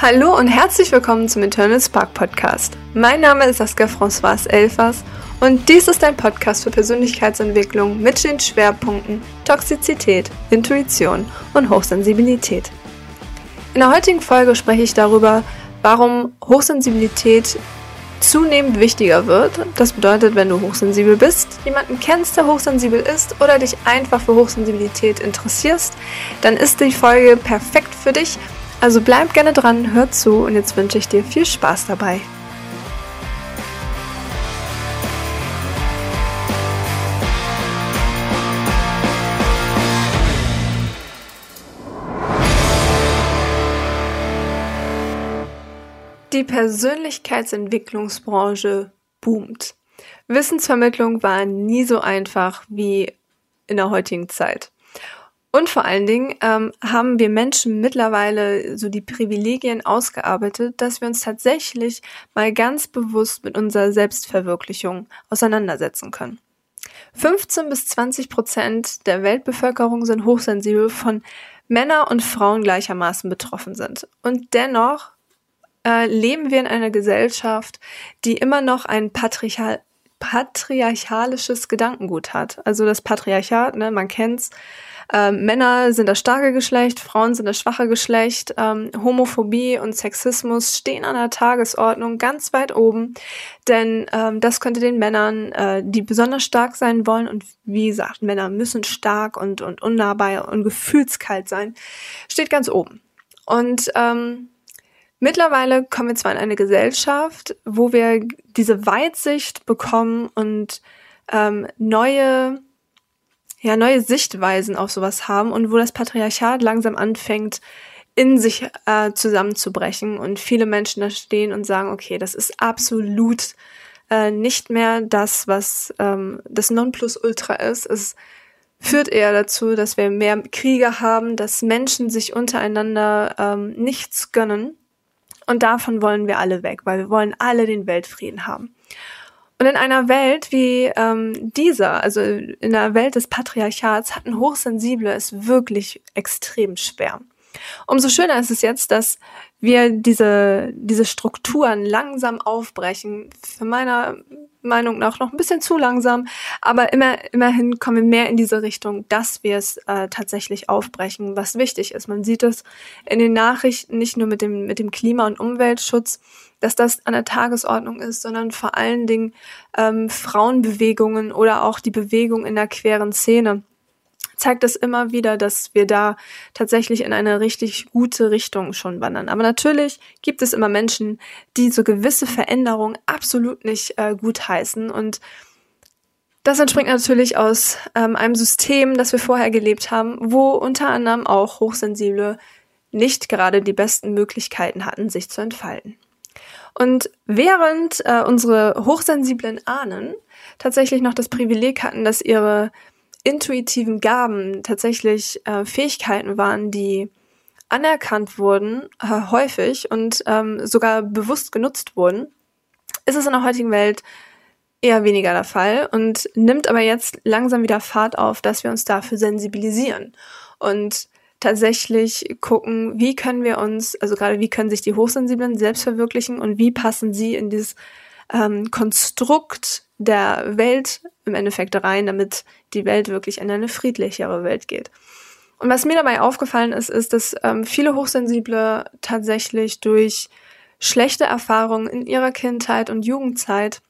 Hallo und herzlich willkommen zum Eternal Spark Podcast. Mein Name ist Saskia Françoise Elfers und dies ist ein Podcast für Persönlichkeitsentwicklung mit den Schwerpunkten Toxizität, Intuition und Hochsensibilität. In der heutigen Folge spreche ich darüber, warum Hochsensibilität zunehmend wichtiger wird. Das bedeutet, wenn du hochsensibel bist, jemanden kennst, der hochsensibel ist oder dich einfach für Hochsensibilität interessierst, dann ist die Folge perfekt für dich also bleib gerne dran, hör zu und jetzt wünsche ich dir viel Spaß dabei. Die Persönlichkeitsentwicklungsbranche boomt. Wissensvermittlung war nie so einfach wie in der heutigen Zeit. Und vor allen Dingen ähm, haben wir Menschen mittlerweile so die Privilegien ausgearbeitet, dass wir uns tatsächlich mal ganz bewusst mit unserer Selbstverwirklichung auseinandersetzen können. 15 bis 20 Prozent der Weltbevölkerung sind hochsensibel, von Männer und Frauen gleichermaßen betroffen sind. Und dennoch äh, leben wir in einer Gesellschaft, die immer noch ein patriarchal patriarchalisches Gedankengut hat. Also das Patriarchat, ne, man kennt's, ähm, Männer sind das starke Geschlecht, Frauen sind das schwache Geschlecht. Ähm, Homophobie und Sexismus stehen an der Tagesordnung ganz weit oben, denn ähm, das könnte den Männern, äh, die besonders stark sein wollen, und wie gesagt, Männer müssen stark und, und unnahbar und gefühlskalt sein, steht ganz oben. Und ähm, mittlerweile kommen wir zwar in eine Gesellschaft, wo wir diese Weitsicht bekommen und ähm, neue ja, neue Sichtweisen auf sowas haben und wo das Patriarchat langsam anfängt, in sich äh, zusammenzubrechen und viele Menschen da stehen und sagen, okay, das ist absolut äh, nicht mehr das, was ähm, das Nonplusultra ist. Es führt eher dazu, dass wir mehr Kriege haben, dass Menschen sich untereinander ähm, nichts gönnen. Und davon wollen wir alle weg, weil wir wollen alle den Weltfrieden haben. Und in einer Welt wie ähm, dieser, also in der Welt des Patriarchats, hatten Hochsensible es wirklich extrem schwer. Umso schöner ist es jetzt, dass wir diese, diese Strukturen langsam aufbrechen. Für meiner Meinung nach noch ein bisschen zu langsam, aber immer, immerhin kommen wir mehr in diese Richtung, dass wir es äh, tatsächlich aufbrechen, was wichtig ist. Man sieht es in den Nachrichten nicht nur mit dem, mit dem Klima- und Umweltschutz, dass das an der Tagesordnung ist, sondern vor allen Dingen ähm, Frauenbewegungen oder auch die Bewegung in der queeren Szene zeigt es immer wieder, dass wir da tatsächlich in eine richtig gute Richtung schon wandern. Aber natürlich gibt es immer Menschen, die so gewisse Veränderungen absolut nicht äh, gut heißen und das entspringt natürlich aus ähm, einem System, das wir vorher gelebt haben, wo unter anderem auch Hochsensible nicht gerade die besten Möglichkeiten hatten, sich zu entfalten. Und während äh, unsere hochsensiblen Ahnen tatsächlich noch das Privileg hatten, dass ihre intuitiven Gaben tatsächlich äh, Fähigkeiten waren, die anerkannt wurden, äh, häufig und ähm, sogar bewusst genutzt wurden, ist es in der heutigen Welt eher weniger der Fall und nimmt aber jetzt langsam wieder Fahrt auf, dass wir uns dafür sensibilisieren und tatsächlich gucken, wie können wir uns, also gerade wie können sich die Hochsensiblen selbst verwirklichen und wie passen sie in dieses ähm, Konstrukt der Welt im Endeffekt rein, damit die Welt wirklich in eine friedlichere Welt geht. Und was mir dabei aufgefallen ist, ist, dass ähm, viele Hochsensible tatsächlich durch schlechte Erfahrungen in ihrer Kindheit und Jugendzeit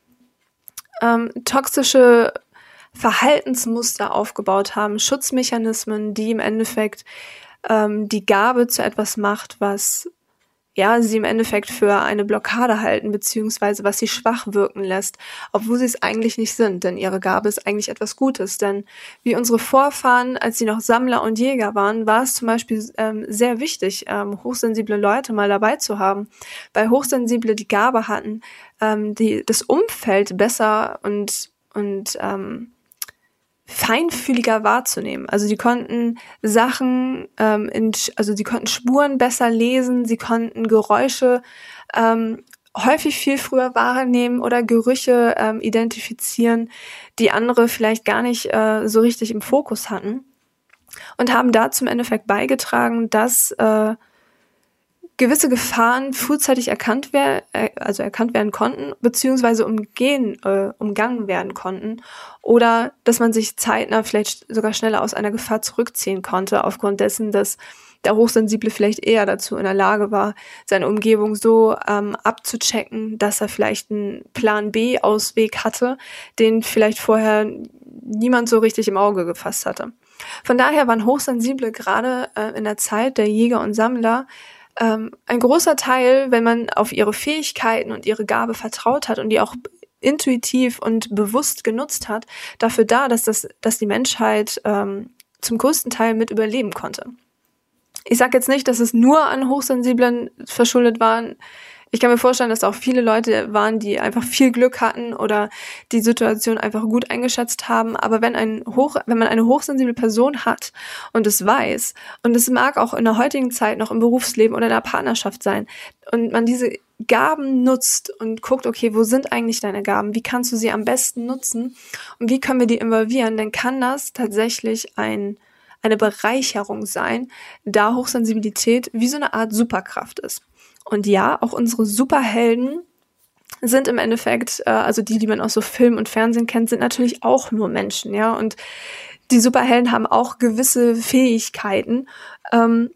ähm, toxische Verhaltensmuster aufgebaut haben, Schutzmechanismen, die im Endeffekt ähm, die Gabe zu etwas macht, was ja, sie im Endeffekt für eine Blockade halten, beziehungsweise was sie schwach wirken lässt, obwohl sie es eigentlich nicht sind, denn ihre Gabe ist eigentlich etwas Gutes. Denn wie unsere Vorfahren, als sie noch Sammler und Jäger waren, war es zum Beispiel ähm, sehr wichtig, ähm, hochsensible Leute mal dabei zu haben, weil Hochsensible die Gabe hatten, ähm, die, das Umfeld besser und, und ähm, feinfühliger wahrzunehmen. Also die konnten Sachen, ähm, in, also sie konnten Spuren besser lesen, sie konnten Geräusche ähm, häufig viel früher wahrnehmen oder Gerüche ähm, identifizieren, die andere vielleicht gar nicht äh, so richtig im Fokus hatten und haben da zum Endeffekt beigetragen, dass äh, gewisse Gefahren frühzeitig erkannt werden, äh, also erkannt werden konnten, beziehungsweise umgehen, äh, umgangen werden konnten, oder dass man sich zeitnah vielleicht sogar schneller aus einer Gefahr zurückziehen konnte, aufgrund dessen, dass der Hochsensible vielleicht eher dazu in der Lage war, seine Umgebung so ähm, abzuchecken, dass er vielleicht einen Plan B-Ausweg hatte, den vielleicht vorher niemand so richtig im Auge gefasst hatte. Von daher waren Hochsensible gerade äh, in der Zeit der Jäger und Sammler ähm, ein großer Teil, wenn man auf ihre Fähigkeiten und ihre Gabe vertraut hat und die auch intuitiv und bewusst genutzt hat, dafür da, dass das, dass die Menschheit ähm, zum größten Teil mit überleben konnte. Ich sage jetzt nicht, dass es nur an Hochsensiblen verschuldet waren. Ich kann mir vorstellen, dass auch viele Leute waren, die einfach viel Glück hatten oder die Situation einfach gut eingeschätzt haben. Aber wenn ein hoch, wenn man eine hochsensible Person hat und es weiß, und es mag auch in der heutigen Zeit noch im Berufsleben oder in der Partnerschaft sein, und man diese Gaben nutzt und guckt, okay, wo sind eigentlich deine Gaben? Wie kannst du sie am besten nutzen? Und wie können wir die involvieren? Dann kann das tatsächlich ein, eine Bereicherung sein, da Hochsensibilität wie so eine Art Superkraft ist. Und ja, auch unsere Superhelden sind im Endeffekt, äh, also die, die man aus so Film und Fernsehen kennt, sind natürlich auch nur Menschen, ja. Und die Superhelden haben auch gewisse Fähigkeiten ähm,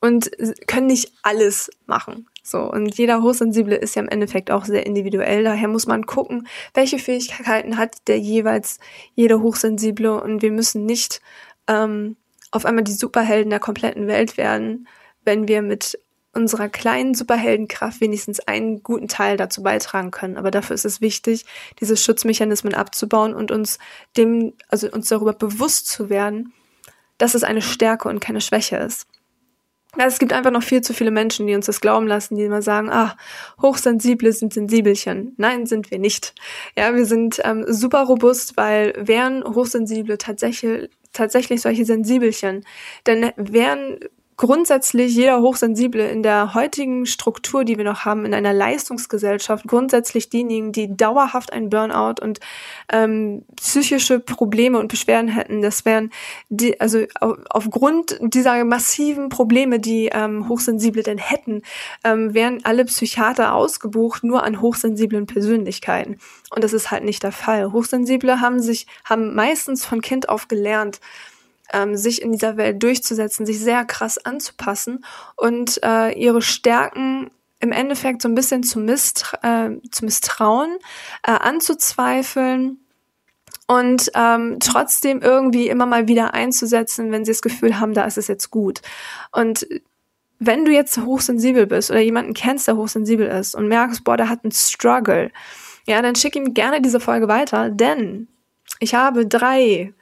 und können nicht alles machen. So, und jeder Hochsensible ist ja im Endeffekt auch sehr individuell. Daher muss man gucken, welche Fähigkeiten hat der jeweils jede Hochsensible und wir müssen nicht ähm, auf einmal die Superhelden der kompletten Welt werden, wenn wir mit unserer kleinen Superheldenkraft wenigstens einen guten Teil dazu beitragen können. Aber dafür ist es wichtig, diese Schutzmechanismen abzubauen und uns dem, also uns darüber bewusst zu werden, dass es eine Stärke und keine Schwäche ist. Es gibt einfach noch viel zu viele Menschen, die uns das glauben lassen, die immer sagen, ah, Hochsensible sind Sensibelchen. Nein, sind wir nicht. Ja, wir sind ähm, super robust, weil wären Hochsensible tatsächlich tatsächlich solche Sensibelchen, dann wären grundsätzlich jeder Hochsensible in der heutigen Struktur, die wir noch haben, in einer Leistungsgesellschaft, grundsätzlich diejenigen, die dauerhaft ein Burnout und ähm, psychische Probleme und Beschwerden hätten, das wären die, also aufgrund dieser massiven Probleme, die ähm, Hochsensible denn hätten, ähm, wären alle Psychiater ausgebucht nur an hochsensiblen Persönlichkeiten. Und das ist halt nicht der Fall. Hochsensible haben sich, haben meistens von Kind auf gelernt, ähm, sich in dieser Welt durchzusetzen, sich sehr krass anzupassen und äh, ihre Stärken im Endeffekt so ein bisschen zu, mistra äh, zu misstrauen, äh, anzuzweifeln und ähm, trotzdem irgendwie immer mal wieder einzusetzen, wenn sie das Gefühl haben, da ist es jetzt gut. Und wenn du jetzt hochsensibel bist oder jemanden kennst, der hochsensibel ist und merkst, boah, der hat einen Struggle, ja, dann schick ihm gerne diese Folge weiter, denn ich habe drei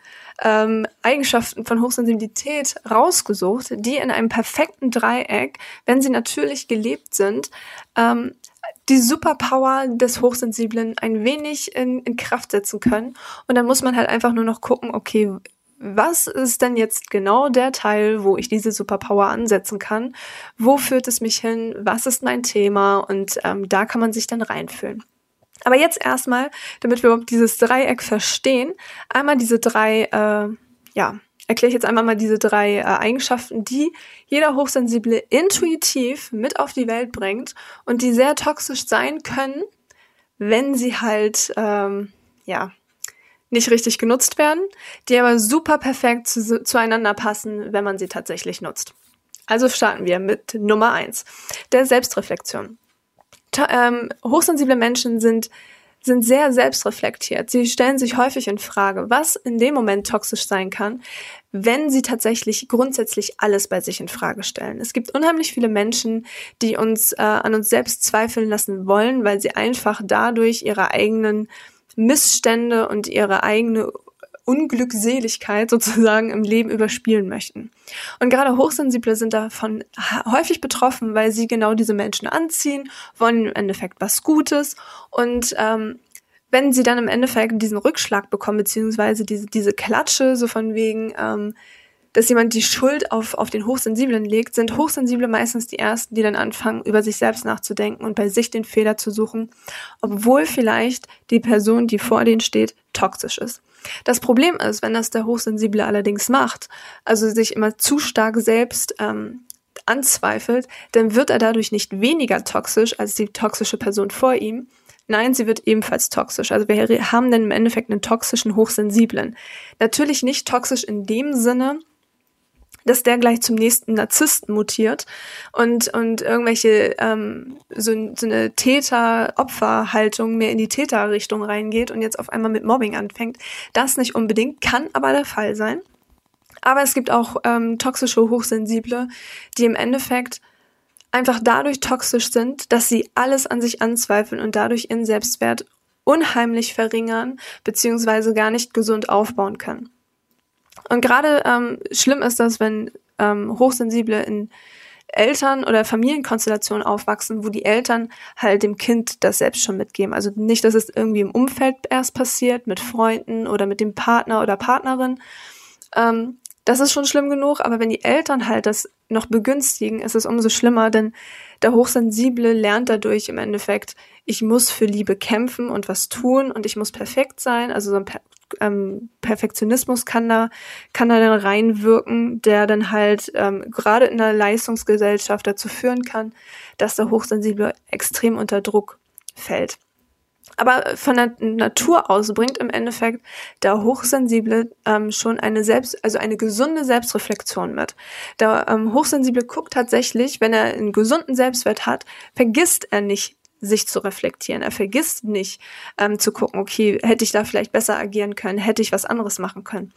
ähm, Eigenschaften von Hochsensibilität rausgesucht, die in einem perfekten Dreieck, wenn sie natürlich gelebt sind, ähm, die Superpower des Hochsensiblen ein wenig in, in Kraft setzen können. Und dann muss man halt einfach nur noch gucken, okay, was ist denn jetzt genau der Teil, wo ich diese Superpower ansetzen kann? Wo führt es mich hin? Was ist mein Thema? Und ähm, da kann man sich dann reinfühlen. Aber jetzt erstmal, damit wir überhaupt dieses Dreieck verstehen, einmal diese drei, äh, ja, erkläre ich jetzt einmal mal diese drei äh, Eigenschaften, die jeder Hochsensible intuitiv mit auf die Welt bringt und die sehr toxisch sein können, wenn sie halt, ähm, ja, nicht richtig genutzt werden, die aber super perfekt zu, zueinander passen, wenn man sie tatsächlich nutzt. Also starten wir mit Nummer eins, der Selbstreflexion ähm, hochsensible Menschen sind sind sehr selbstreflektiert. Sie stellen sich häufig in Frage, was in dem Moment toxisch sein kann, wenn sie tatsächlich grundsätzlich alles bei sich in Frage stellen. Es gibt unheimlich viele Menschen, die uns äh, an uns selbst zweifeln lassen wollen, weil sie einfach dadurch ihre eigenen Missstände und ihre eigene Unglückseligkeit sozusagen im Leben überspielen möchten. Und gerade Hochsensible sind davon häufig betroffen, weil sie genau diese Menschen anziehen, wollen im Endeffekt was Gutes und ähm, wenn sie dann im Endeffekt diesen Rückschlag bekommen, beziehungsweise diese, diese Klatsche, so von wegen, ähm, dass jemand die Schuld auf, auf den Hochsensiblen legt, sind Hochsensible meistens die Ersten, die dann anfangen, über sich selbst nachzudenken und bei sich den Fehler zu suchen, obwohl vielleicht die Person, die vor denen steht, toxisch ist. Das Problem ist, wenn das der Hochsensible allerdings macht, also sich immer zu stark selbst ähm, anzweifelt, dann wird er dadurch nicht weniger toxisch als die toxische Person vor ihm. Nein, sie wird ebenfalls toxisch. Also wir haben dann im Endeffekt einen toxischen Hochsensiblen. Natürlich nicht toxisch in dem Sinne, dass der gleich zum nächsten Narzissten mutiert und, und irgendwelche ähm, so, so eine Täter-Opfer-Haltung mehr in die Täterrichtung reingeht und jetzt auf einmal mit Mobbing anfängt. Das nicht unbedingt, kann aber der Fall sein. Aber es gibt auch ähm, toxische Hochsensible, die im Endeffekt einfach dadurch toxisch sind, dass sie alles an sich anzweifeln und dadurch ihren Selbstwert unheimlich verringern beziehungsweise gar nicht gesund aufbauen können. Und gerade ähm, schlimm ist das, wenn ähm, Hochsensible in Eltern- oder Familienkonstellationen aufwachsen, wo die Eltern halt dem Kind das selbst schon mitgeben. Also nicht, dass es irgendwie im Umfeld erst passiert, mit Freunden oder mit dem Partner oder Partnerin. Ähm, das ist schon schlimm genug, aber wenn die Eltern halt das noch begünstigen, ist es umso schlimmer, denn der Hochsensible lernt dadurch im Endeffekt, ich muss für Liebe kämpfen und was tun und ich muss perfekt sein. Also so ein ähm, Perfektionismus kann da, kann da dann reinwirken, der dann halt ähm, gerade in der Leistungsgesellschaft dazu führen kann, dass der Hochsensible extrem unter Druck fällt. Aber von der Natur aus bringt im Endeffekt der Hochsensible ähm, schon eine selbst, also eine gesunde Selbstreflexion mit. Der ähm, Hochsensible guckt tatsächlich, wenn er einen gesunden Selbstwert hat, vergisst er nicht sich zu reflektieren. Er vergisst nicht ähm, zu gucken, okay, hätte ich da vielleicht besser agieren können, hätte ich was anderes machen können.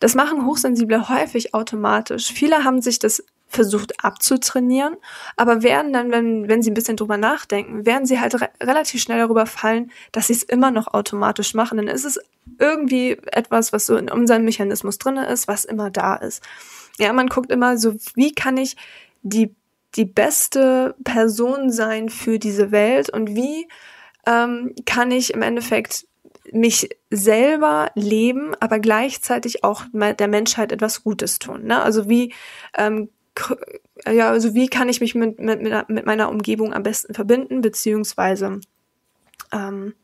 Das machen Hochsensible häufig automatisch. Viele haben sich das versucht abzutrainieren, aber werden dann, wenn, wenn sie ein bisschen drüber nachdenken, werden sie halt re relativ schnell darüber fallen, dass sie es immer noch automatisch machen. Dann ist es irgendwie etwas, was so in unserem Mechanismus drinne ist, was immer da ist. Ja, man guckt immer so, wie kann ich die die beste Person sein für diese Welt und wie ähm, kann ich im Endeffekt mich selber leben, aber gleichzeitig auch der Menschheit etwas Gutes tun. Ne? Also wie ähm, ja, also wie kann ich mich mit, mit, mit meiner Umgebung am besten verbinden, beziehungsweise ähm,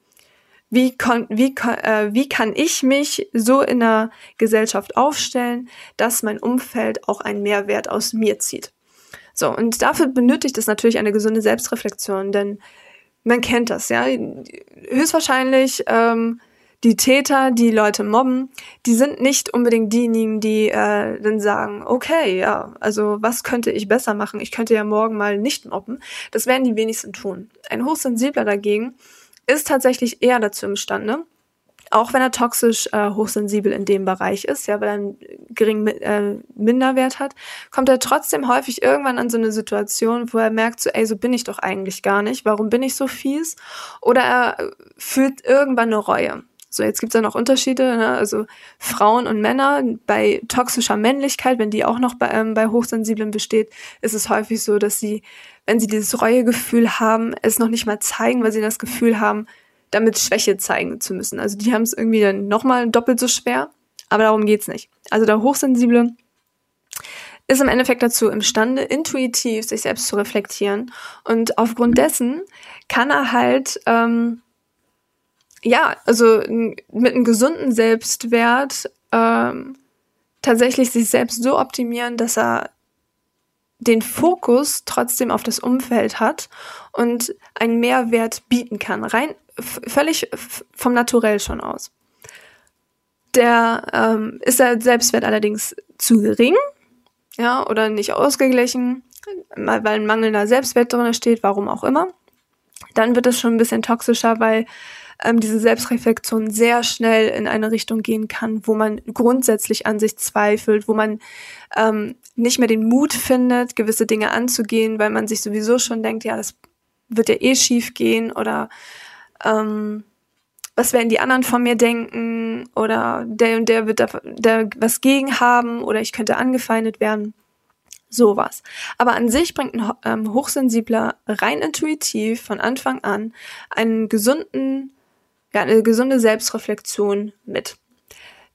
wie, kon, wie, äh, wie kann ich mich so in der Gesellschaft aufstellen, dass mein Umfeld auch einen Mehrwert aus mir zieht. So, und dafür benötigt es natürlich eine gesunde Selbstreflexion, denn man kennt das, ja. Höchstwahrscheinlich ähm, die Täter, die Leute mobben, die sind nicht unbedingt diejenigen, die äh, dann sagen, okay, ja, also was könnte ich besser machen? Ich könnte ja morgen mal nicht mobben. Das werden die wenigsten tun. Ein Hochsensibler dagegen ist tatsächlich eher dazu imstande, auch wenn er toxisch äh, hochsensibel in dem Bereich ist, ja, weil er einen geringen äh, Minderwert hat, kommt er trotzdem häufig irgendwann an so eine Situation, wo er merkt, so, ey, so bin ich doch eigentlich gar nicht, warum bin ich so fies? Oder er fühlt irgendwann eine Reue. So, jetzt gibt es ja noch Unterschiede, ne? also Frauen und Männer. Bei toxischer Männlichkeit, wenn die auch noch bei, ähm, bei Hochsensiblen besteht, ist es häufig so, dass sie, wenn sie dieses Reuegefühl haben, es noch nicht mal zeigen, weil sie das Gefühl haben, damit Schwäche zeigen zu müssen. Also die haben es irgendwie dann nochmal doppelt so schwer, aber darum geht's nicht. Also der Hochsensible ist im Endeffekt dazu imstande, intuitiv sich selbst zu reflektieren und aufgrund dessen kann er halt ähm, ja, also mit einem gesunden Selbstwert ähm, tatsächlich sich selbst so optimieren, dass er den Fokus trotzdem auf das Umfeld hat und einen Mehrwert bieten kann, rein völlig vom Naturell schon aus. Der ähm, ist der Selbstwert allerdings zu gering, ja, oder nicht ausgeglichen, weil ein mangelnder Selbstwert drin steht, warum auch immer. Dann wird es schon ein bisschen toxischer, weil ähm, diese Selbstreflexion sehr schnell in eine Richtung gehen kann, wo man grundsätzlich an sich zweifelt, wo man ähm, nicht mehr den Mut findet, gewisse Dinge anzugehen, weil man sich sowieso schon denkt, ja, das wird ja eh schief gehen oder ähm, was werden die anderen von mir denken oder der und der wird da, da was gegen haben oder ich könnte angefeindet werden. Sowas. Aber an sich bringt ein ähm, Hochsensibler rein intuitiv von Anfang an einen gesunden, ja, eine gesunde Selbstreflexion mit.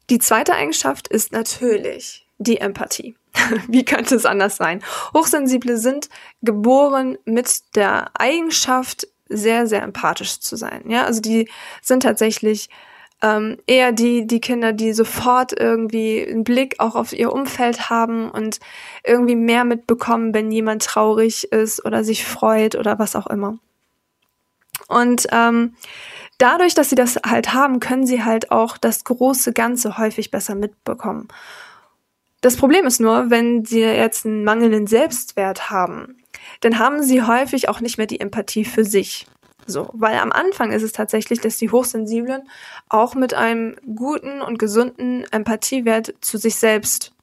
Die zweite Eigenschaft ist natürlich die Empathie. Wie könnte es anders sein? Hochsensible sind geboren mit der Eigenschaft, sehr, sehr empathisch zu sein. Ja, also die sind tatsächlich ähm, eher die, die Kinder, die sofort irgendwie einen Blick auch auf ihr Umfeld haben und irgendwie mehr mitbekommen, wenn jemand traurig ist oder sich freut oder was auch immer. Und ähm, dadurch, dass sie das halt haben, können sie halt auch das große Ganze häufig besser mitbekommen. Das Problem ist nur, wenn sie jetzt einen mangelnden Selbstwert haben, dann haben sie häufig auch nicht mehr die Empathie für sich. So, weil am Anfang ist es tatsächlich, dass die Hochsensiblen auch mit einem guten und gesunden Empathiewert zu sich selbst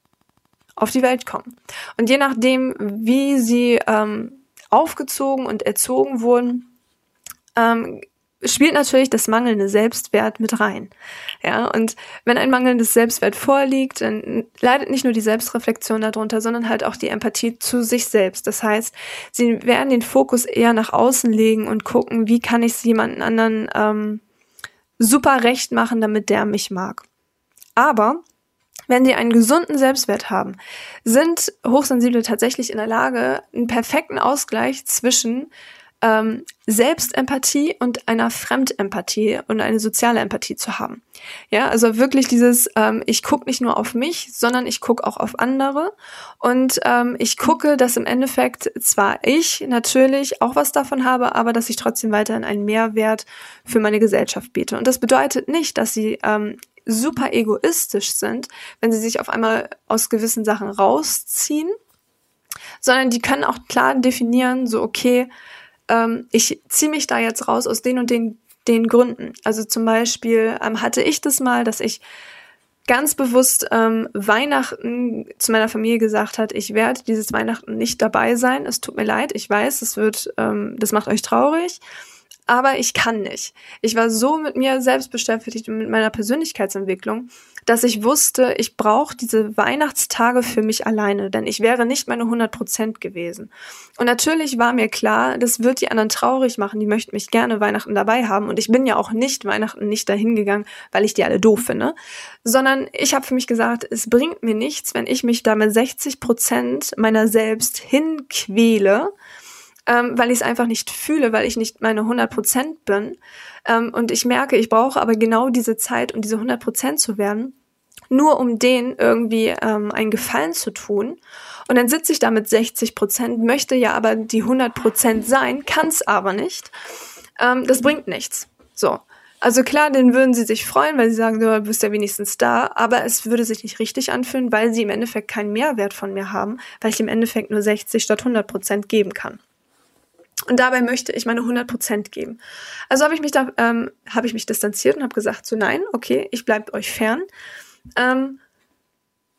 auf die Welt kommen. Und je nachdem, wie sie ähm, aufgezogen und erzogen wurden, ähm, spielt natürlich das mangelnde Selbstwert mit rein. Ja, und wenn ein mangelndes Selbstwert vorliegt, dann leidet nicht nur die Selbstreflexion darunter, sondern halt auch die Empathie zu sich selbst. Das heißt, sie werden den Fokus eher nach außen legen und gucken, wie kann ich es jemanden anderen ähm, super recht machen, damit der mich mag. Aber wenn sie einen gesunden Selbstwert haben, sind Hochsensible tatsächlich in der Lage, einen perfekten Ausgleich zwischen ähm, Selbstempathie und einer Fremdempathie und eine soziale Empathie zu haben. Ja, also wirklich dieses, ähm, ich gucke nicht nur auf mich, sondern ich gucke auch auf andere und ähm, ich gucke, dass im Endeffekt zwar ich natürlich auch was davon habe, aber dass ich trotzdem weiterhin einen Mehrwert für meine Gesellschaft biete. Und das bedeutet nicht, dass sie ähm, super egoistisch sind, wenn sie sich auf einmal aus gewissen Sachen rausziehen, sondern die können auch klar definieren, so okay, ähm, ich ziehe mich da jetzt raus aus den und den, den Gründen. Also zum Beispiel ähm, hatte ich das mal, dass ich ganz bewusst ähm, Weihnachten zu meiner Familie gesagt hat, ich werde dieses Weihnachten nicht dabei sein. Es tut mir leid, ich weiß, es wird, ähm, das macht euch traurig aber ich kann nicht. Ich war so mit mir selbst beschäftigt und mit meiner Persönlichkeitsentwicklung, dass ich wusste, ich brauche diese Weihnachtstage für mich alleine, denn ich wäre nicht meine 100 Prozent gewesen. Und natürlich war mir klar, das wird die anderen traurig machen, die möchten mich gerne Weihnachten dabei haben und ich bin ja auch nicht Weihnachten nicht dahin gegangen, weil ich die alle doof finde, sondern ich habe für mich gesagt, es bringt mir nichts, wenn ich mich da mit 60 Prozent meiner selbst hinquäle, ähm, weil ich es einfach nicht fühle, weil ich nicht meine 100 Prozent bin. Ähm, und ich merke, ich brauche aber genau diese Zeit, um diese 100 Prozent zu werden, nur um denen irgendwie ähm, einen Gefallen zu tun. Und dann sitze ich da mit 60 Prozent, möchte ja aber die 100 Prozent sein, kann es aber nicht. Ähm, das bringt nichts. So. Also klar, dann würden sie sich freuen, weil sie sagen, du bist ja wenigstens da, aber es würde sich nicht richtig anfühlen, weil sie im Endeffekt keinen Mehrwert von mir haben, weil ich im Endeffekt nur 60 statt 100 Prozent geben kann. Und dabei möchte ich meine 100% geben. Also habe ich mich da, ähm, habe ich mich distanziert und habe gesagt, so nein, okay, ich bleibe euch fern. Ähm,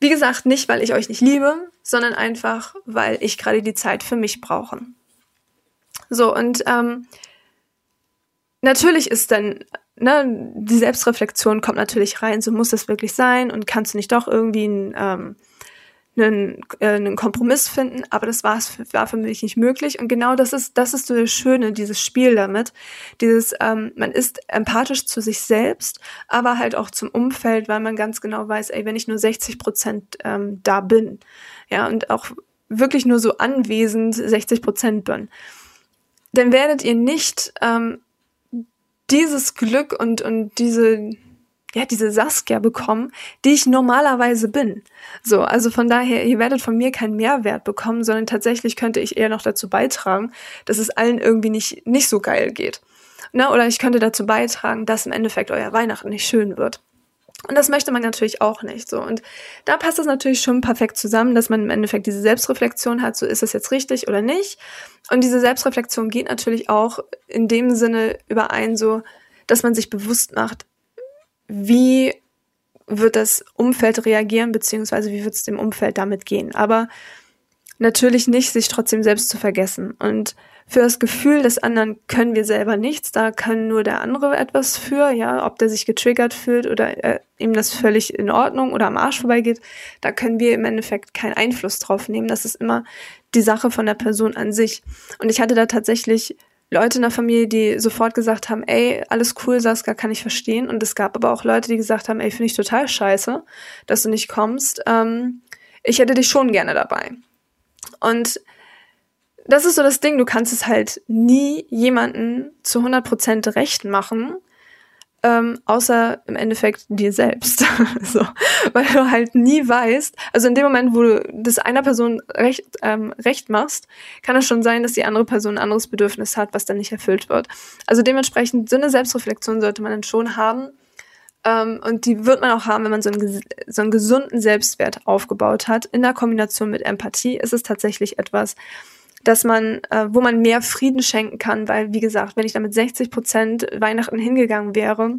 wie gesagt, nicht, weil ich euch nicht liebe, sondern einfach, weil ich gerade die Zeit für mich brauche. So, und ähm, natürlich ist dann, ne, die Selbstreflexion kommt natürlich rein, so muss das wirklich sein und kannst du nicht doch irgendwie ein, ähm, einen, äh, einen Kompromiss finden, aber das war, war für mich nicht möglich. Und genau das ist, das ist so das Schöne, dieses Spiel damit. Dieses, ähm, man ist empathisch zu sich selbst, aber halt auch zum Umfeld, weil man ganz genau weiß, ey, wenn ich nur 60 Prozent ähm, da bin, ja, und auch wirklich nur so anwesend 60 Prozent bin, dann werdet ihr nicht ähm, dieses Glück und, und diese, ja, diese Saskia bekommen, die ich normalerweise bin. So, also von daher, ihr werdet von mir keinen Mehrwert bekommen, sondern tatsächlich könnte ich eher noch dazu beitragen, dass es allen irgendwie nicht, nicht so geil geht. Ne? Oder ich könnte dazu beitragen, dass im Endeffekt euer Weihnachten nicht schön wird. Und das möchte man natürlich auch nicht so. Und da passt es natürlich schon perfekt zusammen, dass man im Endeffekt diese Selbstreflexion hat, so ist es jetzt richtig oder nicht. Und diese Selbstreflexion geht natürlich auch in dem Sinne überein, so, dass man sich bewusst macht, wie wird das Umfeld reagieren, beziehungsweise wie wird es dem Umfeld damit gehen. Aber natürlich nicht, sich trotzdem selbst zu vergessen. Und für das Gefühl des anderen können wir selber nichts, da kann nur der andere etwas für, ja, ob der sich getriggert fühlt oder äh, ihm das völlig in Ordnung oder am Arsch vorbeigeht, da können wir im Endeffekt keinen Einfluss drauf nehmen. Das ist immer die Sache von der Person an sich. Und ich hatte da tatsächlich Leute in der Familie, die sofort gesagt haben, ey, alles cool, Saskia, kann ich verstehen. Und es gab aber auch Leute, die gesagt haben, ey, finde ich total scheiße, dass du nicht kommst. Ähm, ich hätte dich schon gerne dabei. Und das ist so das Ding, du kannst es halt nie jemanden zu 100% recht machen. Ähm, außer im Endeffekt dir selbst. so, weil du halt nie weißt, also in dem Moment, wo du das einer Person recht, ähm, recht machst, kann es schon sein, dass die andere Person ein anderes Bedürfnis hat, was dann nicht erfüllt wird. Also dementsprechend, so eine Selbstreflexion sollte man dann schon haben. Ähm, und die wird man auch haben, wenn man so einen, so einen gesunden Selbstwert aufgebaut hat. In der Kombination mit Empathie ist es tatsächlich etwas, dass man, äh, wo man mehr Frieden schenken kann, weil, wie gesagt, wenn ich da mit 60 Prozent Weihnachten hingegangen wäre,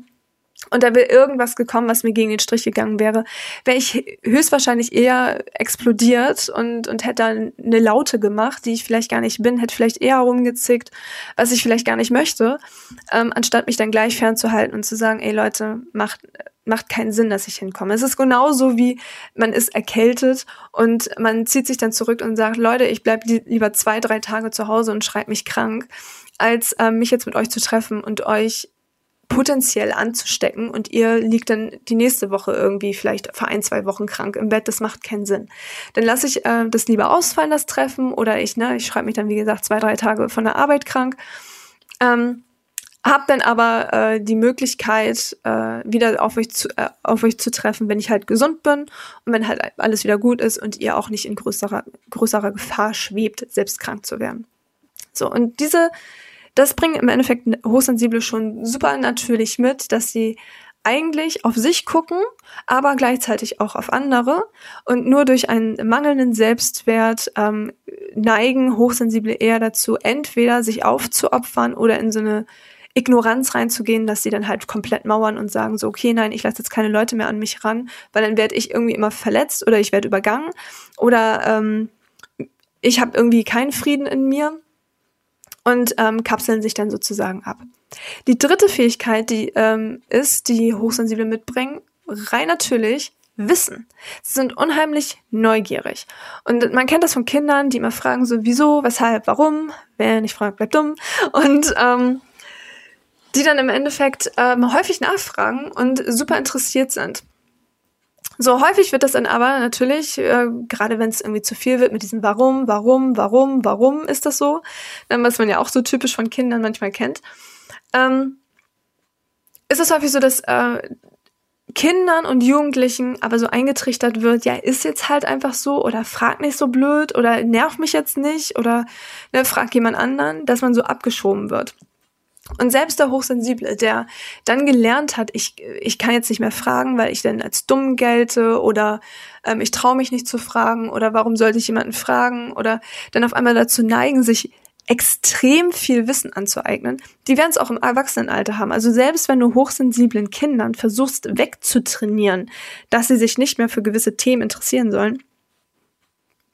und da wäre irgendwas gekommen, was mir gegen den Strich gegangen wäre, wäre ich höchstwahrscheinlich eher explodiert und, und hätte dann eine Laute gemacht, die ich vielleicht gar nicht bin, hätte vielleicht eher rumgezickt, was ich vielleicht gar nicht möchte, ähm, anstatt mich dann gleich fernzuhalten und zu sagen, ey Leute, macht, macht keinen Sinn, dass ich hinkomme. Es ist genauso wie man ist erkältet und man zieht sich dann zurück und sagt, Leute, ich bleib li lieber zwei, drei Tage zu Hause und schreibe mich krank, als ähm, mich jetzt mit euch zu treffen und euch potenziell anzustecken und ihr liegt dann die nächste Woche irgendwie vielleicht für ein, zwei Wochen krank im Bett. Das macht keinen Sinn. Dann lasse ich äh, das lieber ausfallen, das Treffen, oder ich, ne, ich schreibe mich dann, wie gesagt, zwei, drei Tage von der Arbeit krank. Ähm, hab dann aber äh, die Möglichkeit, äh, wieder auf euch, zu, äh, auf euch zu treffen, wenn ich halt gesund bin und wenn halt alles wieder gut ist und ihr auch nicht in größerer, größerer Gefahr schwebt, selbst krank zu werden. So, und diese das bringen im Endeffekt Hochsensible schon super natürlich mit, dass sie eigentlich auf sich gucken, aber gleichzeitig auch auf andere. Und nur durch einen mangelnden Selbstwert ähm, neigen Hochsensible eher dazu, entweder sich aufzuopfern oder in so eine Ignoranz reinzugehen, dass sie dann halt komplett mauern und sagen so, okay, nein, ich lasse jetzt keine Leute mehr an mich ran, weil dann werde ich irgendwie immer verletzt oder ich werde übergangen oder ähm, ich habe irgendwie keinen Frieden in mir und ähm, kapseln sich dann sozusagen ab. Die dritte Fähigkeit, die ähm, ist, die Hochsensible mitbringen, rein natürlich Wissen. Sie sind unheimlich neugierig. Und man kennt das von Kindern, die immer fragen so, wieso, weshalb, warum. Wer nicht fragt, bleibt dumm. Und ähm, die dann im Endeffekt ähm, häufig nachfragen und super interessiert sind. So häufig wird das dann aber natürlich, äh, gerade wenn es irgendwie zu viel wird mit diesem Warum, Warum, Warum, Warum ist das so, dann, was man ja auch so typisch von Kindern manchmal kennt, ähm, ist es häufig so, dass äh, Kindern und Jugendlichen aber so eingetrichtert wird, ja, ist jetzt halt einfach so oder frag nicht so blöd oder nerv mich jetzt nicht oder ne, frag jemand anderen, dass man so abgeschoben wird. Und selbst der Hochsensible, der dann gelernt hat, ich, ich kann jetzt nicht mehr fragen, weil ich dann als dumm gelte oder ähm, ich traue mich nicht zu fragen oder warum sollte ich jemanden fragen oder dann auf einmal dazu neigen, sich extrem viel Wissen anzueignen, die werden es auch im Erwachsenenalter haben. Also selbst wenn du hochsensiblen Kindern versuchst wegzutrainieren, dass sie sich nicht mehr für gewisse Themen interessieren sollen,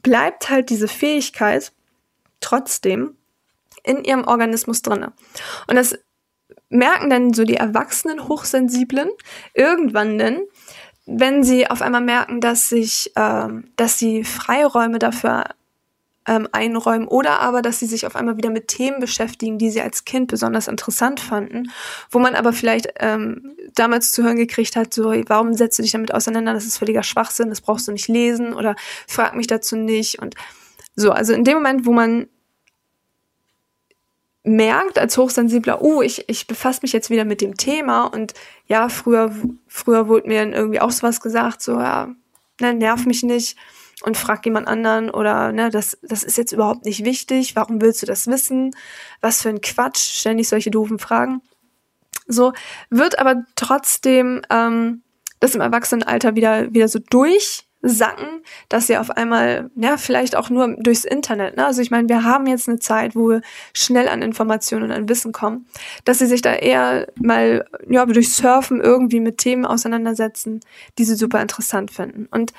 bleibt halt diese Fähigkeit trotzdem in ihrem Organismus drinne. Und das merken dann so die erwachsenen Hochsensiblen irgendwann denn, wenn sie auf einmal merken, dass sich, ähm, dass sie Freiräume dafür ähm, einräumen oder aber, dass sie sich auf einmal wieder mit Themen beschäftigen, die sie als Kind besonders interessant fanden, wo man aber vielleicht ähm, damals zu hören gekriegt hat, so, warum setzt du dich damit auseinander, das ist völliger Schwachsinn, das brauchst du nicht lesen oder frag mich dazu nicht und so, also in dem Moment, wo man merkt als Hochsensibler, oh, ich, ich befasse mich jetzt wieder mit dem Thema und ja, früher, früher wurde mir irgendwie auch sowas gesagt, so, ja, ne, nerv mich nicht und frag jemand anderen oder ne, das, das ist jetzt überhaupt nicht wichtig, warum willst du das wissen? Was für ein Quatsch, ständig solche doofen Fragen. So, wird aber trotzdem ähm, das im Erwachsenenalter wieder, wieder so durch sacken, dass sie auf einmal, ja, vielleicht auch nur durchs Internet, ne? Also ich meine, wir haben jetzt eine Zeit, wo wir schnell an Informationen und an Wissen kommen, dass sie sich da eher mal, ja, durch Surfen irgendwie mit Themen auseinandersetzen, die sie super interessant finden. Und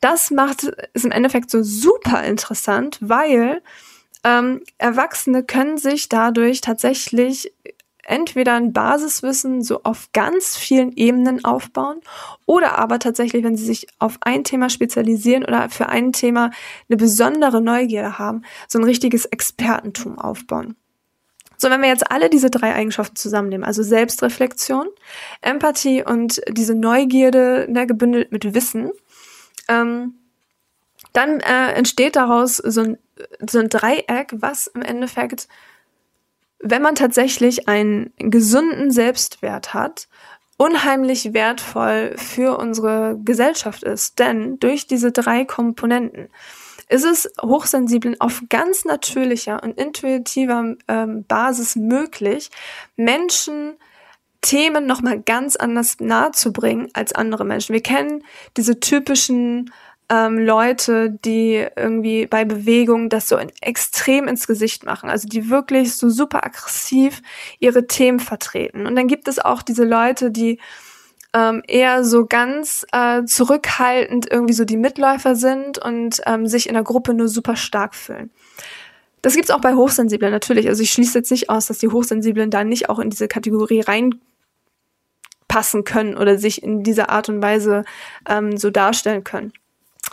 das macht es im Endeffekt so super interessant, weil ähm, Erwachsene können sich dadurch tatsächlich entweder ein Basiswissen so auf ganz vielen Ebenen aufbauen oder aber tatsächlich, wenn sie sich auf ein Thema spezialisieren oder für ein Thema eine besondere Neugierde haben, so ein richtiges Expertentum aufbauen. So, wenn wir jetzt alle diese drei Eigenschaften zusammennehmen, also Selbstreflexion, Empathie und diese Neugierde ne, gebündelt mit Wissen, ähm, dann äh, entsteht daraus so ein, so ein Dreieck, was im Endeffekt wenn man tatsächlich einen gesunden Selbstwert hat, unheimlich wertvoll für unsere Gesellschaft ist. Denn durch diese drei Komponenten ist es Hochsensiblen auf ganz natürlicher und intuitiver ähm, Basis möglich, Menschen Themen nochmal ganz anders nahe zu bringen als andere Menschen. Wir kennen diese typischen ähm, Leute, die irgendwie bei Bewegung das so in, extrem ins Gesicht machen, also die wirklich so super aggressiv ihre Themen vertreten. Und dann gibt es auch diese Leute, die ähm, eher so ganz äh, zurückhaltend irgendwie so die Mitläufer sind und ähm, sich in der Gruppe nur super stark fühlen. Das gibt's auch bei Hochsensiblen natürlich. Also ich schließe jetzt nicht aus, dass die Hochsensiblen da nicht auch in diese Kategorie reinpassen können oder sich in dieser Art und Weise ähm, so darstellen können.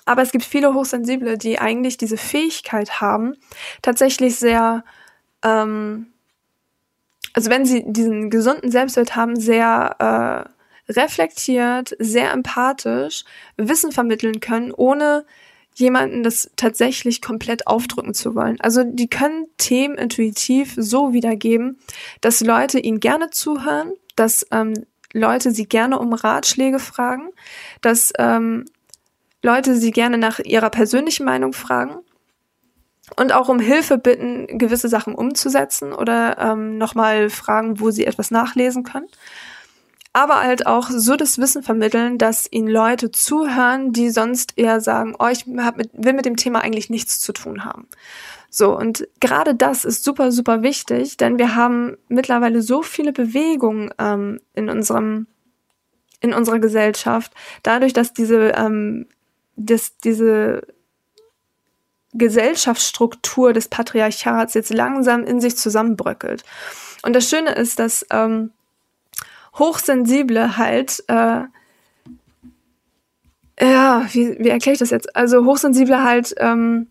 Aber es gibt viele Hochsensible, die eigentlich diese Fähigkeit haben, tatsächlich sehr, ähm, also wenn sie diesen gesunden Selbstwert haben, sehr äh, reflektiert, sehr empathisch Wissen vermitteln können, ohne jemanden das tatsächlich komplett aufdrücken zu wollen. Also die können Themen intuitiv so wiedergeben, dass Leute ihnen gerne zuhören, dass ähm, Leute sie gerne um Ratschläge fragen, dass ähm, Leute sie gerne nach ihrer persönlichen Meinung fragen und auch um Hilfe bitten, gewisse Sachen umzusetzen oder ähm, nochmal fragen, wo sie etwas nachlesen können. Aber halt auch so das Wissen vermitteln, dass ihnen Leute zuhören, die sonst eher sagen, oh, ich mit, will mit dem Thema eigentlich nichts zu tun haben. So, und gerade das ist super, super wichtig, denn wir haben mittlerweile so viele Bewegungen ähm, in unserem in unserer Gesellschaft, dadurch, dass diese ähm, dass diese Gesellschaftsstruktur des Patriarchats jetzt langsam in sich zusammenbröckelt. Und das Schöne ist, dass ähm, Hochsensible halt, äh, ja, wie, wie erkläre ich das jetzt? Also Hochsensible halt ähm,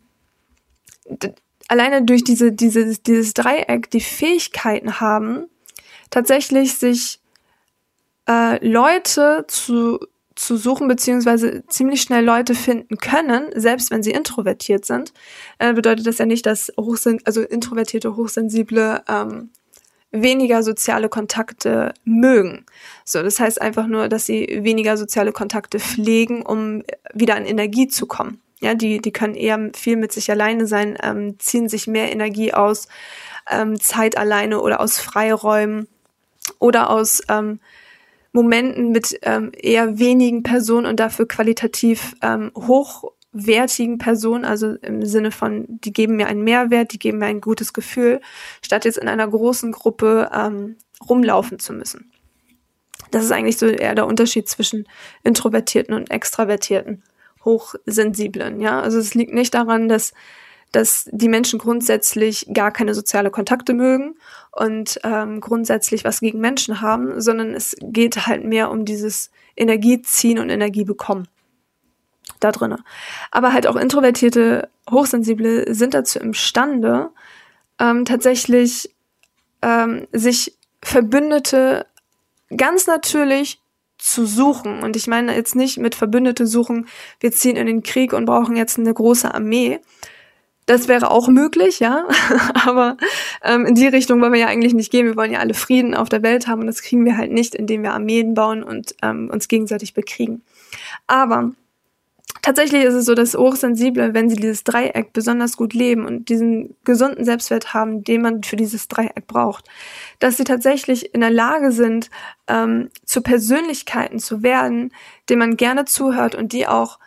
alleine durch diese, diese, dieses Dreieck die Fähigkeiten haben, tatsächlich sich äh, Leute zu zu suchen, beziehungsweise ziemlich schnell Leute finden können, selbst wenn sie introvertiert sind, äh, bedeutet das ja nicht, dass hochsen also introvertierte, hochsensible ähm, weniger soziale Kontakte mögen. So, das heißt einfach nur, dass sie weniger soziale Kontakte pflegen, um wieder an Energie zu kommen. Ja, die, die können eher viel mit sich alleine sein, ähm, ziehen sich mehr Energie aus ähm, Zeit alleine oder aus Freiräumen oder aus ähm, Momenten mit ähm, eher wenigen Personen und dafür qualitativ ähm, hochwertigen Personen, also im Sinne von, die geben mir einen Mehrwert, die geben mir ein gutes Gefühl, statt jetzt in einer großen Gruppe ähm, rumlaufen zu müssen. Das ist eigentlich so eher der Unterschied zwischen Introvertierten und Extravertierten, Hochsensiblen. Ja, also es liegt nicht daran, dass dass die Menschen grundsätzlich gar keine soziale Kontakte mögen und ähm, grundsätzlich was gegen Menschen haben, sondern es geht halt mehr um dieses Energieziehen und Energie bekommen da drinnen. Aber halt auch introvertierte, hochsensible sind dazu imstande, ähm, tatsächlich ähm, sich Verbündete ganz natürlich zu suchen. Und ich meine jetzt nicht mit Verbündete suchen, wir ziehen in den Krieg und brauchen jetzt eine große Armee, das wäre auch möglich, ja. Aber ähm, in die Richtung wollen wir ja eigentlich nicht gehen. Wir wollen ja alle Frieden auf der Welt haben und das kriegen wir halt nicht, indem wir Armeen bauen und ähm, uns gegenseitig bekriegen. Aber tatsächlich ist es so, dass Hochsensible, wenn sie dieses Dreieck besonders gut leben und diesen gesunden Selbstwert haben, den man für dieses Dreieck braucht, dass sie tatsächlich in der Lage sind, ähm, zu Persönlichkeiten zu werden, denen man gerne zuhört und die auch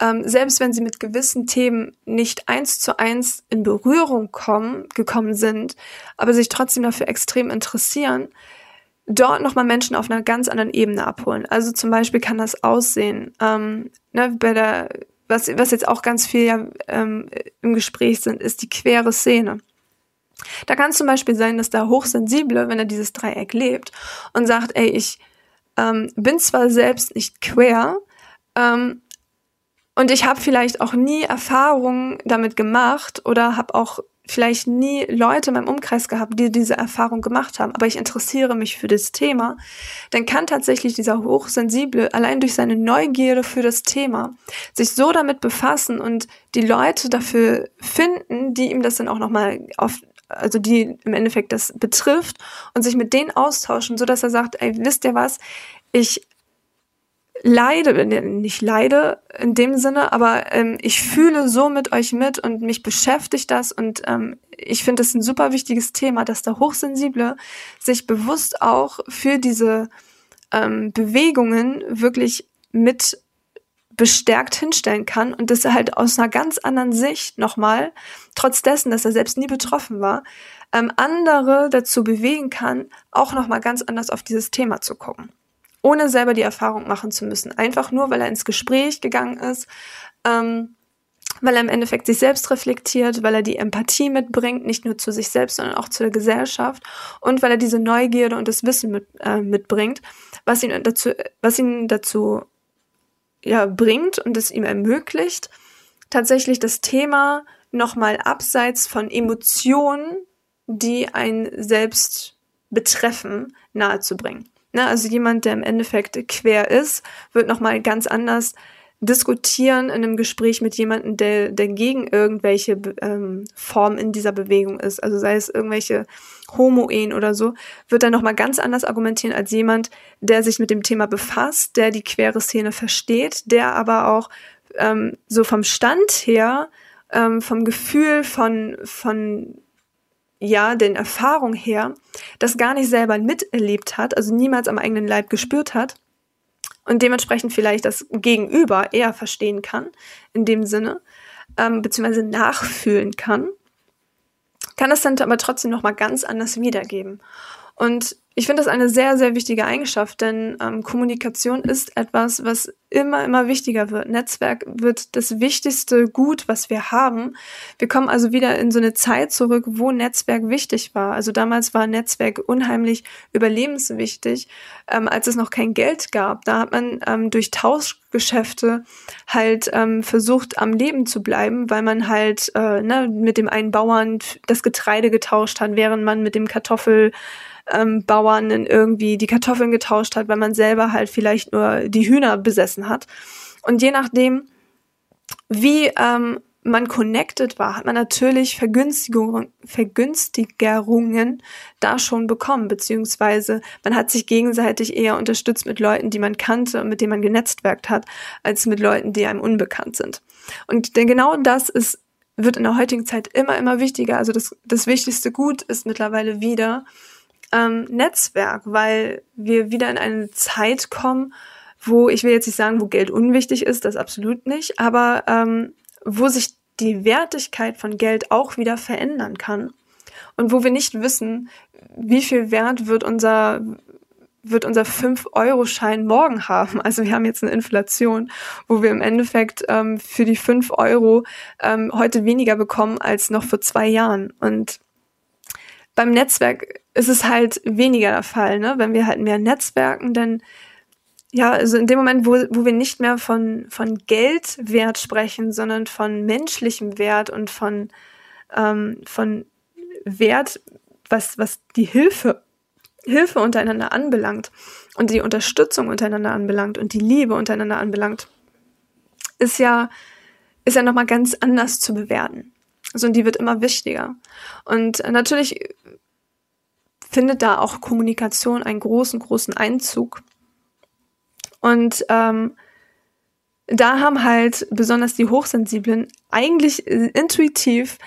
ähm, selbst wenn sie mit gewissen Themen nicht eins zu eins in Berührung kommen, gekommen sind, aber sich trotzdem dafür extrem interessieren, dort nochmal Menschen auf einer ganz anderen Ebene abholen. Also zum Beispiel kann das aussehen, ähm, ne, bei der, was, was jetzt auch ganz viel ja, ähm, im Gespräch sind, ist die quere Szene. Da kann es zum Beispiel sein, dass der Hochsensible, wenn er dieses Dreieck lebt und sagt, ey, ich ähm, bin zwar selbst nicht quer, ähm, und ich habe vielleicht auch nie Erfahrungen damit gemacht oder habe auch vielleicht nie Leute in meinem Umkreis gehabt, die diese Erfahrung gemacht haben, aber ich interessiere mich für das Thema, dann kann tatsächlich dieser Hochsensible allein durch seine Neugierde für das Thema sich so damit befassen und die Leute dafür finden, die ihm das dann auch nochmal auf, also die im Endeffekt das betrifft und sich mit denen austauschen, so dass er sagt, ey, wisst ihr was? Ich leide, nicht leide in dem Sinne, aber ähm, ich fühle so mit euch mit und mich beschäftigt das und ähm, ich finde es ein super wichtiges Thema, dass der Hochsensible sich bewusst auch für diese ähm, Bewegungen wirklich mit bestärkt hinstellen kann und dass er halt aus einer ganz anderen Sicht nochmal, trotz dessen, dass er selbst nie betroffen war, ähm, andere dazu bewegen kann, auch nochmal ganz anders auf dieses Thema zu gucken. Ohne selber die Erfahrung machen zu müssen. Einfach nur, weil er ins Gespräch gegangen ist, ähm, weil er im Endeffekt sich selbst reflektiert, weil er die Empathie mitbringt, nicht nur zu sich selbst, sondern auch zu der Gesellschaft und weil er diese Neugierde und das Wissen mit, äh, mitbringt, was ihn dazu, was ihn dazu ja, bringt und es ihm ermöglicht, tatsächlich das Thema nochmal abseits von Emotionen, die ein selbst betreffen, nahezubringen. Ne, also jemand, der im Endeffekt quer ist, wird nochmal ganz anders diskutieren in einem Gespräch mit jemandem, der, der gegen irgendwelche ähm, Formen in dieser Bewegung ist, also sei es irgendwelche Homo-Ehen oder so, wird er nochmal ganz anders argumentieren als jemand, der sich mit dem Thema befasst, der die queere Szene versteht, der aber auch ähm, so vom Stand her, ähm, vom Gefühl, von, von ja, den Erfahrungen her, das gar nicht selber miterlebt hat, also niemals am eigenen Leib gespürt hat und dementsprechend vielleicht das Gegenüber eher verstehen kann, in dem Sinne, ähm, beziehungsweise nachfühlen kann, kann es dann aber trotzdem nochmal ganz anders wiedergeben. Und ich finde das eine sehr, sehr wichtige Eigenschaft, denn ähm, Kommunikation ist etwas, was immer, immer wichtiger wird. Netzwerk wird das wichtigste Gut, was wir haben. Wir kommen also wieder in so eine Zeit zurück, wo Netzwerk wichtig war. Also damals war Netzwerk unheimlich überlebenswichtig, ähm, als es noch kein Geld gab. Da hat man ähm, durch Tauschgeschäfte halt ähm, versucht, am Leben zu bleiben, weil man halt äh, ne, mit dem einen Bauern das Getreide getauscht hat, während man mit dem Kartoffel Bauern irgendwie die Kartoffeln getauscht hat, weil man selber halt vielleicht nur die Hühner besessen hat. Und je nachdem, wie ähm, man connected war, hat man natürlich Vergünstigungen, Vergünstigerungen da schon bekommen, beziehungsweise man hat sich gegenseitig eher unterstützt mit Leuten, die man kannte und mit denen man genetzwerkt hat, als mit Leuten, die einem unbekannt sind. Und denn genau das ist, wird in der heutigen Zeit immer, immer wichtiger. Also das, das wichtigste Gut ist mittlerweile wieder, ähm, Netzwerk, weil wir wieder in eine Zeit kommen, wo ich will jetzt nicht sagen, wo Geld unwichtig ist, das absolut nicht, aber ähm, wo sich die Wertigkeit von Geld auch wieder verändern kann und wo wir nicht wissen, wie viel Wert wird unser wird unser 5-Euro-Schein morgen haben. Also wir haben jetzt eine Inflation, wo wir im Endeffekt ähm, für die 5 Euro ähm, heute weniger bekommen als noch vor zwei Jahren. Und beim Netzwerk ist es halt weniger der Fall, ne? Wenn wir halt mehr Netzwerken, dann ja, also in dem Moment, wo, wo wir nicht mehr von, von Geldwert sprechen, sondern von menschlichem Wert und von, ähm, von Wert, was, was die Hilfe, Hilfe untereinander anbelangt und die Unterstützung untereinander anbelangt und die Liebe untereinander anbelangt, ist ja, ist ja nochmal ganz anders zu bewerten. Also und die wird immer wichtiger. Und natürlich findet da auch Kommunikation einen großen, großen Einzug. Und ähm, da haben halt besonders die Hochsensiblen eigentlich intuitiv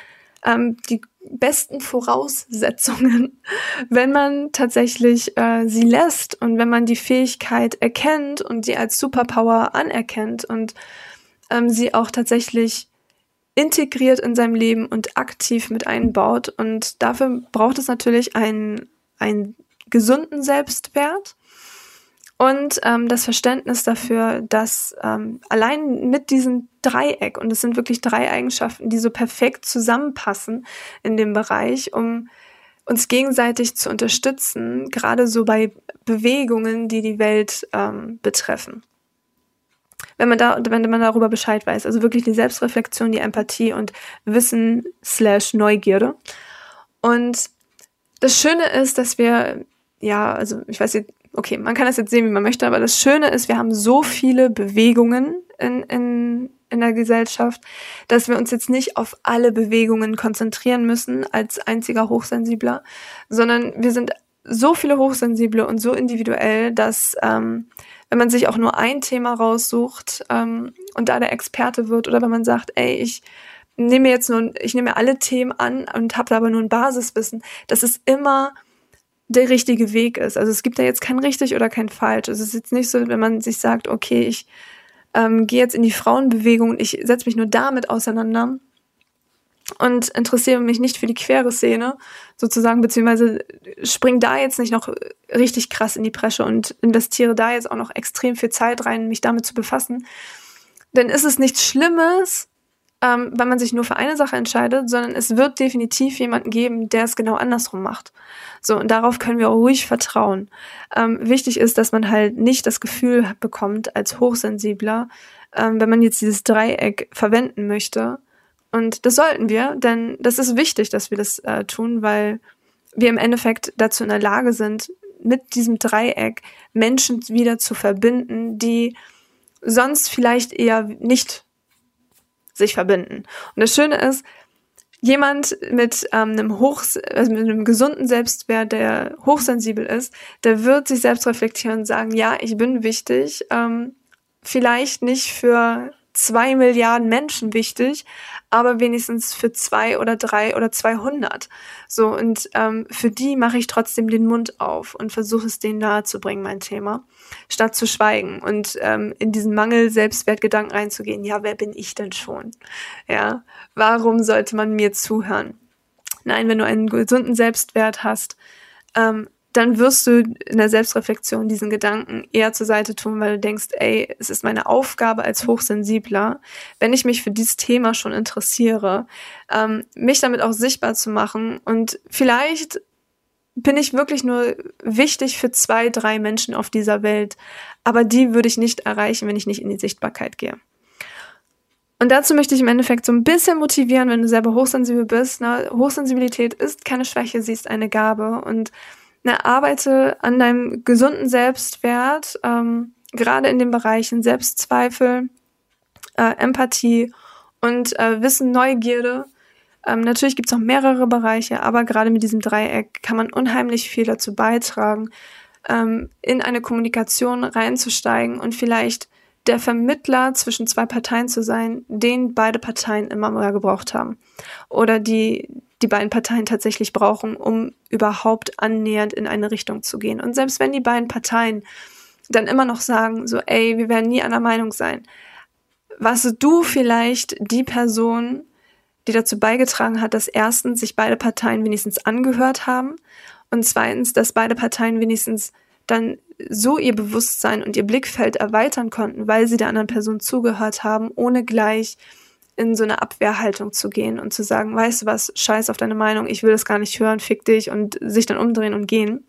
ähm, die besten Voraussetzungen, wenn man tatsächlich äh, sie lässt und wenn man die Fähigkeit erkennt und sie als Superpower anerkennt und ähm, sie auch tatsächlich integriert in seinem Leben und aktiv mit einbaut. Und dafür braucht es natürlich einen, einen gesunden Selbstwert und ähm, das Verständnis dafür, dass ähm, allein mit diesem Dreieck, und es sind wirklich drei Eigenschaften, die so perfekt zusammenpassen in dem Bereich, um uns gegenseitig zu unterstützen, gerade so bei Bewegungen, die die Welt ähm, betreffen wenn man da, wenn man darüber Bescheid weiß. Also wirklich die Selbstreflexion, die Empathie und Wissen slash Neugierde. Und das Schöne ist, dass wir, ja, also ich weiß jetzt, okay, man kann das jetzt sehen, wie man möchte, aber das Schöne ist, wir haben so viele Bewegungen in, in, in der Gesellschaft, dass wir uns jetzt nicht auf alle Bewegungen konzentrieren müssen als einziger Hochsensibler, sondern wir sind so viele Hochsensible und so individuell, dass ähm, wenn man sich auch nur ein Thema raussucht ähm, und da der Experte wird oder wenn man sagt, ey, ich nehme jetzt nur, ich nehme alle Themen an und habe da aber nur ein Basiswissen, dass es immer der richtige Weg ist. Also es gibt da jetzt kein richtig oder kein falsch. Es ist jetzt nicht so, wenn man sich sagt, okay, ich ähm, gehe jetzt in die Frauenbewegung und ich setze mich nur damit auseinander, und interessiere mich nicht für die quere Szene sozusagen, beziehungsweise spring da jetzt nicht noch richtig krass in die Presche und investiere da jetzt auch noch extrem viel Zeit rein, mich damit zu befassen, dann ist es nichts Schlimmes, ähm, wenn man sich nur für eine Sache entscheidet, sondern es wird definitiv jemanden geben, der es genau andersrum macht. So, und darauf können wir auch ruhig vertrauen. Ähm, wichtig ist, dass man halt nicht das Gefühl bekommt, als Hochsensibler, ähm, wenn man jetzt dieses Dreieck verwenden möchte, und das sollten wir, denn das ist wichtig, dass wir das äh, tun, weil wir im Endeffekt dazu in der Lage sind, mit diesem Dreieck Menschen wieder zu verbinden, die sonst vielleicht eher nicht sich verbinden. Und das Schöne ist, jemand mit ähm, einem hoch, also mit einem gesunden Selbstwert, der hochsensibel ist, der wird sich selbst reflektieren und sagen, ja, ich bin wichtig, ähm, vielleicht nicht für zwei Milliarden Menschen wichtig, aber wenigstens für zwei oder drei oder 200. So, und ähm, für die mache ich trotzdem den Mund auf und versuche es denen nahezubringen, mein Thema, statt zu schweigen und ähm, in diesen Mangel Selbstwertgedanken reinzugehen. Ja, wer bin ich denn schon? Ja, warum sollte man mir zuhören? Nein, wenn du einen gesunden Selbstwert hast, ähm, dann wirst du in der Selbstreflexion diesen Gedanken eher zur Seite tun, weil du denkst, ey, es ist meine Aufgabe als Hochsensibler, wenn ich mich für dieses Thema schon interessiere, ähm, mich damit auch sichtbar zu machen und vielleicht bin ich wirklich nur wichtig für zwei, drei Menschen auf dieser Welt, aber die würde ich nicht erreichen, wenn ich nicht in die Sichtbarkeit gehe. Und dazu möchte ich im Endeffekt so ein bisschen motivieren, wenn du selber hochsensibel bist. Ne? Hochsensibilität ist keine Schwäche, sie ist eine Gabe und na, arbeite an deinem gesunden Selbstwert, ähm, gerade in den Bereichen Selbstzweifel, äh, Empathie und äh, Wissen, Neugierde. Ähm, natürlich gibt es noch mehrere Bereiche, aber gerade mit diesem Dreieck kann man unheimlich viel dazu beitragen, ähm, in eine Kommunikation reinzusteigen und vielleicht der Vermittler zwischen zwei Parteien zu sein, den beide Parteien immer mal gebraucht haben. Oder die, die beiden Parteien tatsächlich brauchen, um überhaupt annähernd in eine Richtung zu gehen. Und selbst wenn die beiden Parteien dann immer noch sagen, so, ey, wir werden nie einer Meinung sein, warst du vielleicht die Person, die dazu beigetragen hat, dass erstens sich beide Parteien wenigstens angehört haben und zweitens, dass beide Parteien wenigstens dann so ihr Bewusstsein und ihr Blickfeld erweitern konnten, weil sie der anderen Person zugehört haben, ohne gleich in so eine Abwehrhaltung zu gehen und zu sagen, weißt du was, scheiß auf deine Meinung, ich will das gar nicht hören, fick dich und sich dann umdrehen und gehen.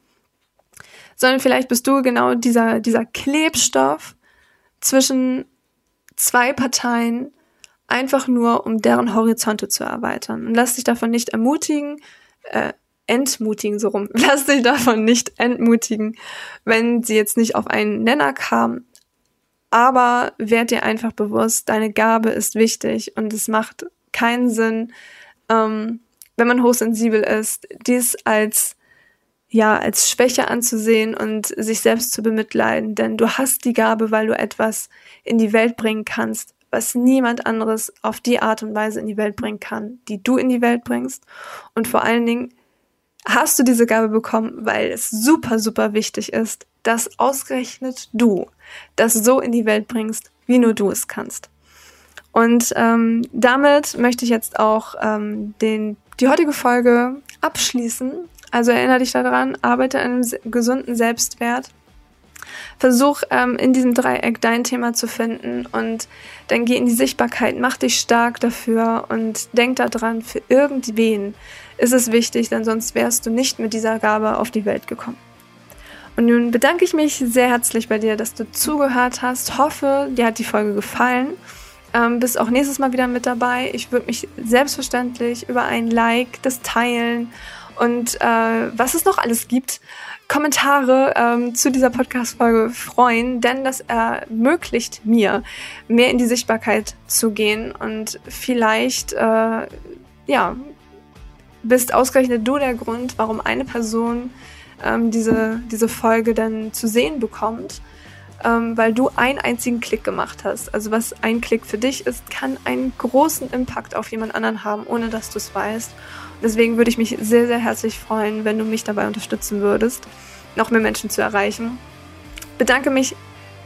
Sondern vielleicht bist du genau dieser, dieser Klebstoff zwischen zwei Parteien, einfach nur, um deren Horizonte zu erweitern. Und lass dich davon nicht ermutigen, äh, entmutigen, so rum. Lass dich davon nicht entmutigen, wenn sie jetzt nicht auf einen Nenner kam, aber werd dir einfach bewusst, deine Gabe ist wichtig und es macht keinen Sinn, ähm, wenn man hochsensibel ist, dies als ja, als Schwäche anzusehen und sich selbst zu bemitleiden, denn du hast die Gabe, weil du etwas in die Welt bringen kannst, was niemand anderes auf die Art und Weise in die Welt bringen kann, die du in die Welt bringst. Und vor allen Dingen hast du diese Gabe bekommen, weil es super, super wichtig ist, dass ausgerechnet du das so in die Welt bringst, wie nur du es kannst. Und ähm, damit möchte ich jetzt auch ähm, den, die heutige Folge abschließen. Also erinnere dich daran, arbeite an einem gesunden Selbstwert. Versuch ähm, in diesem Dreieck dein Thema zu finden und dann geh in die Sichtbarkeit, mach dich stark dafür und denk daran, für irgendwen ist es wichtig, denn sonst wärst du nicht mit dieser Gabe auf die Welt gekommen. Und nun bedanke ich mich sehr herzlich bei dir, dass du zugehört hast. Hoffe, dir hat die Folge gefallen. Ähm, bist auch nächstes Mal wieder mit dabei. Ich würde mich selbstverständlich über ein Like, das Teilen und äh, was es noch alles gibt. Kommentare ähm, zu dieser Podcast-Folge freuen, denn das ermöglicht mir, mehr in die Sichtbarkeit zu gehen und vielleicht, äh, ja, bist ausgerechnet du der Grund, warum eine Person ähm, diese, diese Folge dann zu sehen bekommt, ähm, weil du einen einzigen Klick gemacht hast. Also was ein Klick für dich ist, kann einen großen Impact auf jemand anderen haben, ohne dass du es weißt. Deswegen würde ich mich sehr, sehr herzlich freuen, wenn du mich dabei unterstützen würdest, noch mehr Menschen zu erreichen. Bedanke mich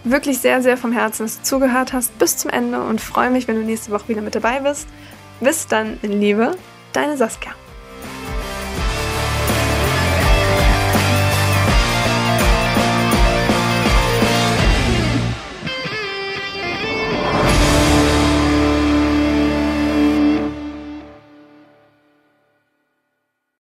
wirklich sehr, sehr vom Herzen, dass du zugehört hast bis zum Ende und freue mich, wenn du nächste Woche wieder mit dabei bist. Bis dann, in Liebe, deine Saskia.